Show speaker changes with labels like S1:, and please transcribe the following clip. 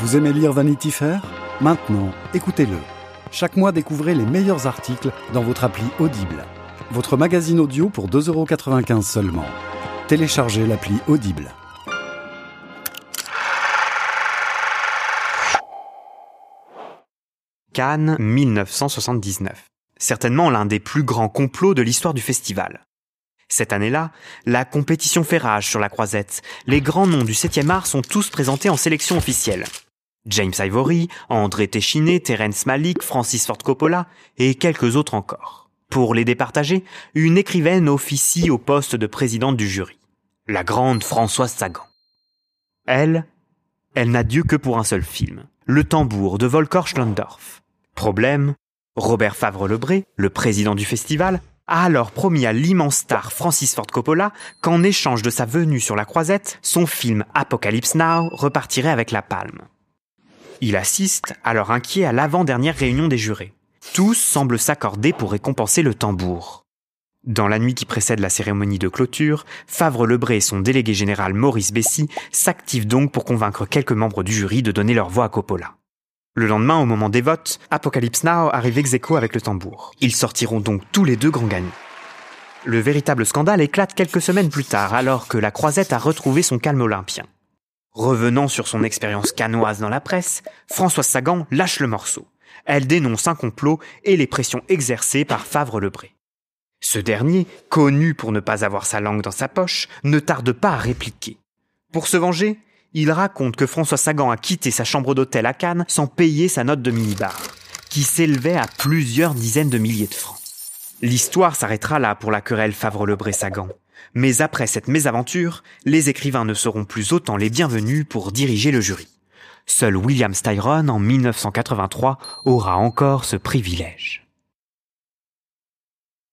S1: Vous aimez lire Vanity Fair? Maintenant, écoutez-le. Chaque mois, découvrez les meilleurs articles dans votre appli Audible. Votre magazine audio pour 2,95€ seulement. Téléchargez l'appli Audible.
S2: Cannes 1979. Certainement l'un des plus grands complots de l'histoire du festival. Cette année-là, la compétition fait rage sur la croisette. Les grands noms du 7e art sont tous présentés en sélection officielle. James Ivory, André Téchiné, Terence Malick, Francis Ford Coppola et quelques autres encore. Pour les départager, une écrivaine officie au poste de présidente du jury. La grande Françoise Sagan. Elle, elle n'a Dieu que pour un seul film. Le tambour de Volker Schlondorf. Problème, Robert Favre-Lebré, le président du festival, a alors promis à l'immense star Francis Ford Coppola qu'en échange de sa venue sur la croisette, son film Apocalypse Now repartirait avec la palme. Il assiste, alors inquiet, à l'avant-dernière réunion des jurés. Tous semblent s'accorder pour récompenser le tambour. Dans la nuit qui précède la cérémonie de clôture, Favre-Lebré et son délégué général Maurice Bessy s'activent donc pour convaincre quelques membres du jury de donner leur voix à Coppola. Le lendemain, au moment des votes, Apocalypse Now arrive ex aequo avec le tambour. Ils sortiront donc tous les deux grands gagnants. Le véritable scandale éclate quelques semaines plus tard, alors que la croisette a retrouvé son calme olympien. Revenant sur son expérience canoise dans la presse, Françoise Sagan lâche le morceau. Elle dénonce un complot et les pressions exercées par Favre-Lebré. Ce dernier, connu pour ne pas avoir sa langue dans sa poche, ne tarde pas à répliquer. Pour se venger, il raconte que François Sagan a quitté sa chambre d'hôtel à Cannes sans payer sa note de minibar, qui s'élevait à plusieurs dizaines de milliers de francs. L'histoire s'arrêtera là pour la querelle Favre-Lebré-Sagan. Mais après cette mésaventure, les écrivains ne seront plus autant les bienvenus pour diriger le jury. Seul William Styron, en 1983, aura encore ce privilège.